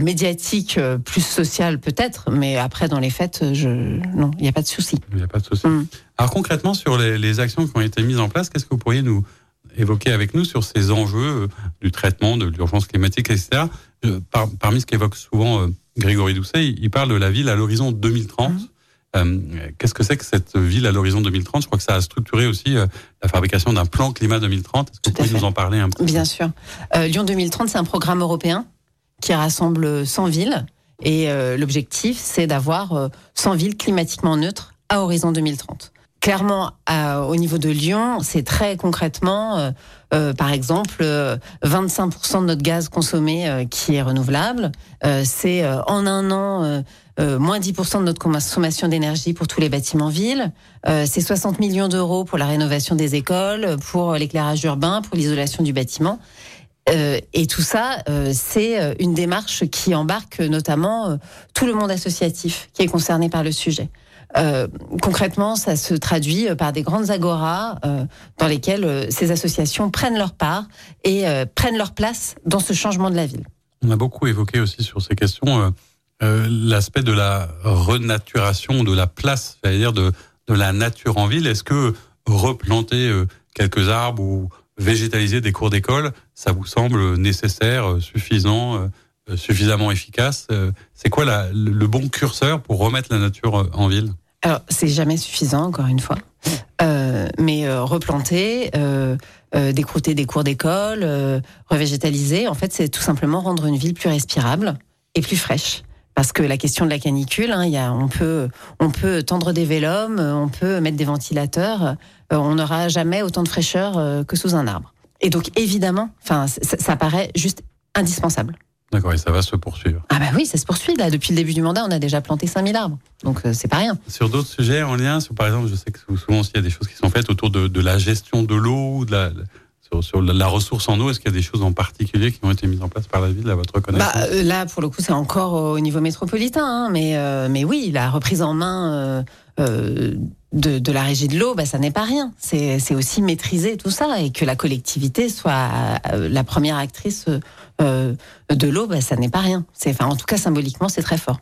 médiatique plus sociale peut-être, mais après, dans les faits, je... non, il n'y a pas de souci. Il n'y a pas de souci. Mm. Alors concrètement, sur les, les, actions qui ont été mises en place, qu'est-ce que vous pourriez nous évoquer avec nous sur ces enjeux du traitement de l'urgence climatique, etc. parmi ce qu'évoque souvent Grégory Doucet, il, parle de la ville à l'horizon 2030. Euh, qu'est-ce que c'est que cette ville à l'horizon 2030 Je crois que ça a structuré aussi euh, la fabrication d'un plan climat 2030. Est-ce que vous pouvez nous en parler un peu? Bien sûr. Euh, Lyon 2030, c'est un programme européen qui rassemble 100 villes Et euh, l'objectif, c'est d'avoir euh, 100 villes climatiquement neutres à horizon 2030. Clairement, à- au niveau de Lyon, c'est très concrètement, euh, euh, par exemple, euh, 25% de notre gaz consommé euh, qui est renouvelable. Euh, c'est euh, en un an euh, moins 10% de notre consommation d'énergie pour tous les bâtiments villes. Euh, c'est 60 millions d'euros pour la rénovation des écoles, pour l'éclairage urbain, pour l'isolation du bâtiment. Euh, et tout ça, c'est une démarche qui embarque notamment tout le monde associatif qui est concerné par le sujet. Concrètement, ça se traduit par des grandes agoras dans lesquelles ces associations prennent leur part et prennent leur place dans ce changement de la ville. On a beaucoup évoqué aussi sur ces questions euh, l'aspect de la renaturation, de la place, c'est-à-dire de, de la nature en ville. Est-ce que replanter euh, quelques arbres ou végétaliser des cours d'école, ça vous semble nécessaire, euh, suffisant, suffisamment efficace C'est quoi la- le bon curseur pour remettre la nature en ville? Alors, c'est jamais suffisant, encore une fois. Euh, mais euh, replanter, euh, décrouter des cours d'école, revégétaliser, en fait, c'est tout simplement rendre une ville plus respirable et plus fraîche. Parce que la question de la canicule, hein, il y a, on, peut, on peut tendre des vélums, euh, on peut mettre des ventilateurs, euh, on n'aura jamais autant de fraîcheur euh, que sous un arbre. Et donc, évidemment, enfin, ça, ça paraît juste indispensable. D'accord, et ça va se poursuivre. Ah bah oui, ça se poursuit. Là, depuis le début du mandat, on a déjà planté 5000 arbres. Donc, euh, c'est pas rien. Sur d'autres sujets en lien, sur, par exemple, je sais que souvent il y a des choses qui sont faites autour de, de la gestion de l'eau, de la, sur, sur la, ressource en eau. Est-ce qu'il y a des choses en particulier qui ont été mises en place par la ville, à votre connaissance? Bah, euh, là, pour le coup, c'est encore au niveau métropolitain, hein, mais, euh, mais oui, la reprise en main euh, de, de la régie de l'eau, bah, ça n'est pas rien. C'est aussi maîtriser tout ça et que la collectivité soit la première actrice de l'eau, bah, ça n'est pas rien. Enfin, en tout cas, symboliquement, c'est très fort.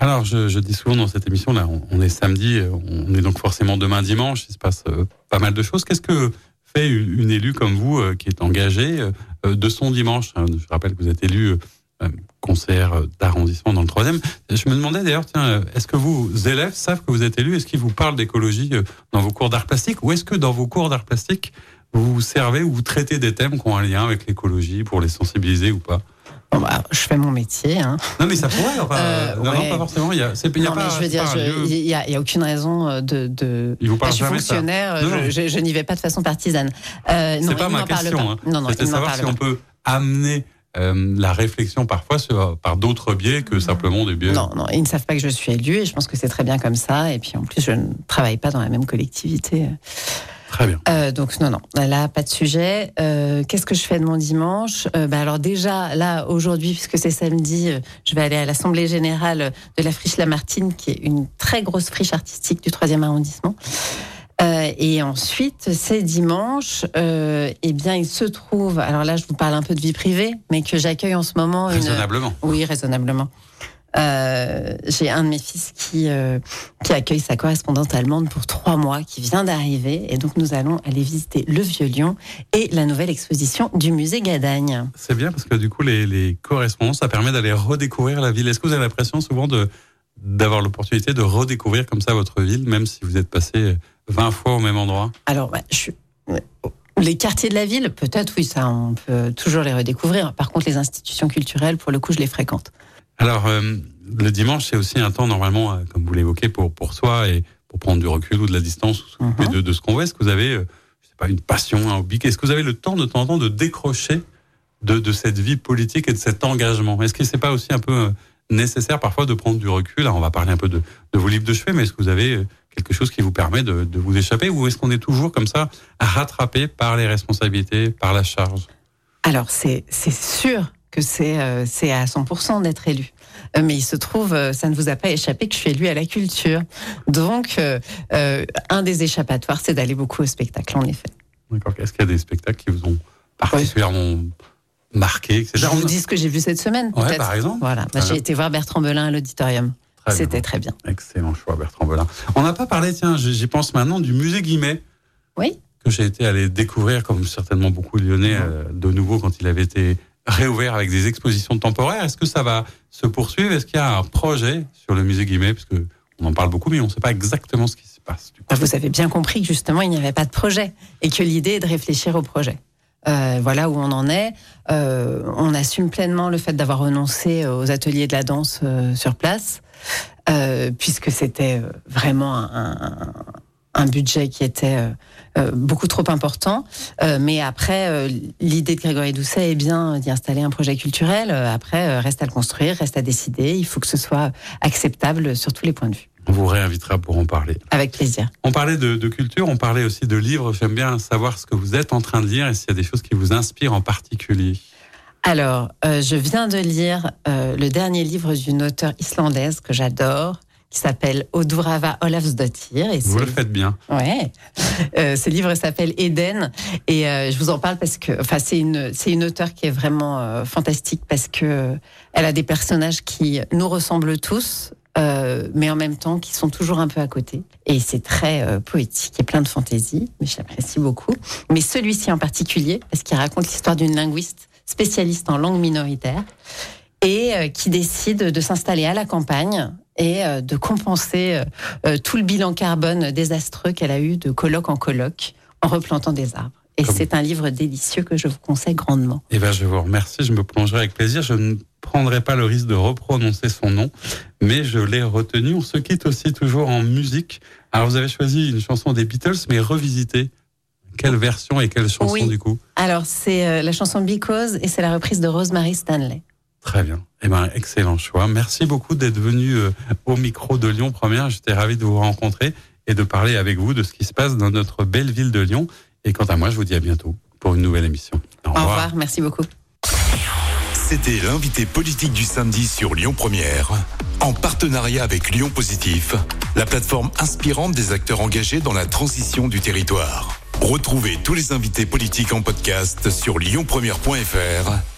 Alors, je, je dis souvent dans cette émission, là, on, on est samedi, on est donc forcément demain dimanche, il se passe euh, pas mal de choses. Qu'est-ce que fait une, élue comme vous, euh, qui est engagée, euh, euh, de son dimanche. Hein, Je rappelle que vous êtes élu euh, d'arrondissement dans le troisième. Je me demandais d'ailleurs, tiens, est-ce que vos élèves savent que vous êtes élu Est-ce qu'ils vous parlent d'écologie dans vos cours d'art plastique? Ou est-ce que dans vos cours d'art plastique, vous vous servez ou vous traitez des thèmes qui ont un lien avec l'écologie pour les sensibiliser ou pas? Bon, bah, je fais mon métier. Hein. Non, mais ça pourrait, enfin, Euh, non, non, pas forcément. Il y a, c'est, il y a non, pas, mais je veux dire, il n'y a, aucune raison euh, de. de... Il vous parle je suis fonctionnaire, je, je- je n'y vais pas de façon partisane. Euh, C'est pas ma question. pas. Hein. Non, non, C'était savoir si pas. on peut amener euh, la réflexion parfois sur- par d'autres biais que simplement des biais. Non, non, ils ne savent pas que je suis élue et je pense que c'est très bien comme ça. Et puis en plus, je ne travaille pas dans la même collectivité. Très bien. Euh, donc non, non, là, pas de sujet. Euh, Qu'est-ce que je fais de mon dimanche Euh, bah, Alors déjà, là, aujourd'hui, puisque c'est samedi, euh, je vais aller à l'Assemblée Générale de la Friche Lamartine, qui est une très grosse friche artistique du 3e arrondissement. Euh, et ensuite, c'est dimanche. Euh, eh bien, il se trouve, alors là, je vous parle un peu de vie privée, mais que j'accueille en ce moment une, Raisonnablement. oui, raisonnablement. Euh, J'ai un de mes fils qui, euh, qui accueille sa correspondante allemande pour trois mois, qui vient d'arriver. Et donc, nous allons aller visiter le Vieux Lyon et la nouvelle exposition du musée Gadagne. C'est bien parce que du coup, les, les correspondances, ça permet d'aller redécouvrir la ville. Est-ce que vous avez l'impression souvent de d'avoir l'opportunité de redécouvrir comme ça votre ville, même si vous êtes passé 20 fois au même endroit? Alors, bah, je suis- les quartiers de la ville, peut-être, oui, ça, on peut toujours les redécouvrir. Par contre, les institutions culturelles, pour le coup, je les fréquente. Alors, euh, le dimanche, c'est aussi un temps normalement, euh, comme vous l'évoquez, pour, pour soi et pour prendre du recul ou de la distance, ou Mhm. de, de ce qu'on veut. Est-ce que vous avez, euh, je sais pas, une passion, un hobby? Est-ce que vous avez le temps de temps en temps de décrocher de, de cette vie politique et de cet engagement? Est-ce que c'est pas aussi un peu euh, nécessaire parfois de prendre du recul? Alors, on va parler un peu de, de vos livres de chevet, mais est-ce que vous avez quelque chose qui vous permet de, de vous échapper ou est-ce qu'on est toujours comme ça rattrapé par les responsabilités, par la charge? Alors, c'est c'est sûr que c'est euh, c'est à 100% d'être élu. Euh, mais il se trouve, euh, ça ne vous a pas échappé que je suis élu à la culture. Donc, un des échappatoires, c'est d'aller beaucoup au spectacle, en effet. D'accord. Est-ce qu'il y a des spectacles qui vous ont particulièrement marqué etc. Je On vous dis ce que j'ai vu cette semaine, Ouais, par exemple. Voilà, Bah, j'ai été voir Bertrand Belin à l'auditorium. C'était très bien. Excellent choix, Bertrand Belin. On n'a pas parlé, tiens, j'y pense maintenant, du musée Guimet. Oui. Que j'ai été allé découvrir, comme certainement beaucoup de Lyonnais, euh, de nouveau quand il avait été réouvert avec des expositions temporaires. Est-ce que ça va se poursuivre? Est-ce qu'il y a un projet sur le musée Guimet? Parce que on en parle beaucoup, mais on ne sait pas exactement ce qui se passe. Vous avez bien compris que justement, il n'y avait pas de projet et que l'idée est de réfléchir au projet. voilà où on en est. on assume pleinement le fait d'avoir renoncé aux ateliers de la danse sur place, puisque c'était vraiment un, budget qui était euh, euh, beaucoup trop important. Euh, mais après, l'idée de Grégory Doucet est bien d'y installer un projet culturel. Après, reste à le construire, reste à décider. Il faut que ce soit acceptable sur tous les points de vue. On vous réinvitera pour en parler. Avec plaisir. On parlait de, de culture, on parlait aussi de livres. J'aime bien savoir ce que vous êtes en train de lire et s'il y a des choses qui vous inspirent en particulier. Alors, je viens de lire le dernier livre d'une auteure islandaise que j'adore, qui s'appelle Odurava Olafsdottir. Et vous le faites bien. Ouais. Euh, ce livre s'appelle Eden et euh, je vous en parle parce que, enfin, c'est une c'est une auteure qui est vraiment euh, fantastique parce que euh, elle a des personnages qui nous ressemblent tous. mais en même temps qui sont toujours un peu à côté. Et c'est très poétique et plein de fantaisie, mais je l'apprécie beaucoup. Mais celui-ci en particulier, parce qu'il raconte l'histoire d'une linguiste spécialiste en langue minoritaire et qui décide de s'installer à la campagne et euh, de compenser euh, euh, tout le bilan carbone désastreux qu'elle a eu de colloque en colloque en replantant des arbres. Et c'est un livre délicieux que je vous conseille grandement. Eh ben, je vous remercie, je me plongerai avec plaisir. Je ne prendrai pas le risque de reprononcer son nom, mais je l'ai retenu. On se quitte aussi toujours en musique. Alors, vous avez choisi une chanson des Beatles, mais revisitée. Quelle version et quelle chanson du coup? Alors, c'est la chanson Because et c'est la reprise de Rosemary Stanley. Très bien. Eh ben, excellent choix. Merci beaucoup d'être venu euh, au micro de Lyon Première. J'étais ravi de vous rencontrer et de parler avec vous de ce qui se passe dans notre belle ville de Lyon. Et quant à moi, je vous dis à bientôt pour une nouvelle émission. Au revoir. Au revoir. Merci beaucoup. C'était l'invité politique du samedi sur Lyon Première, en partenariat avec Lyon Positif, la plateforme inspirante des acteurs engagés dans la transition du territoire. Retrouvez tous les invités politiques en podcast sur lyonpremière.fr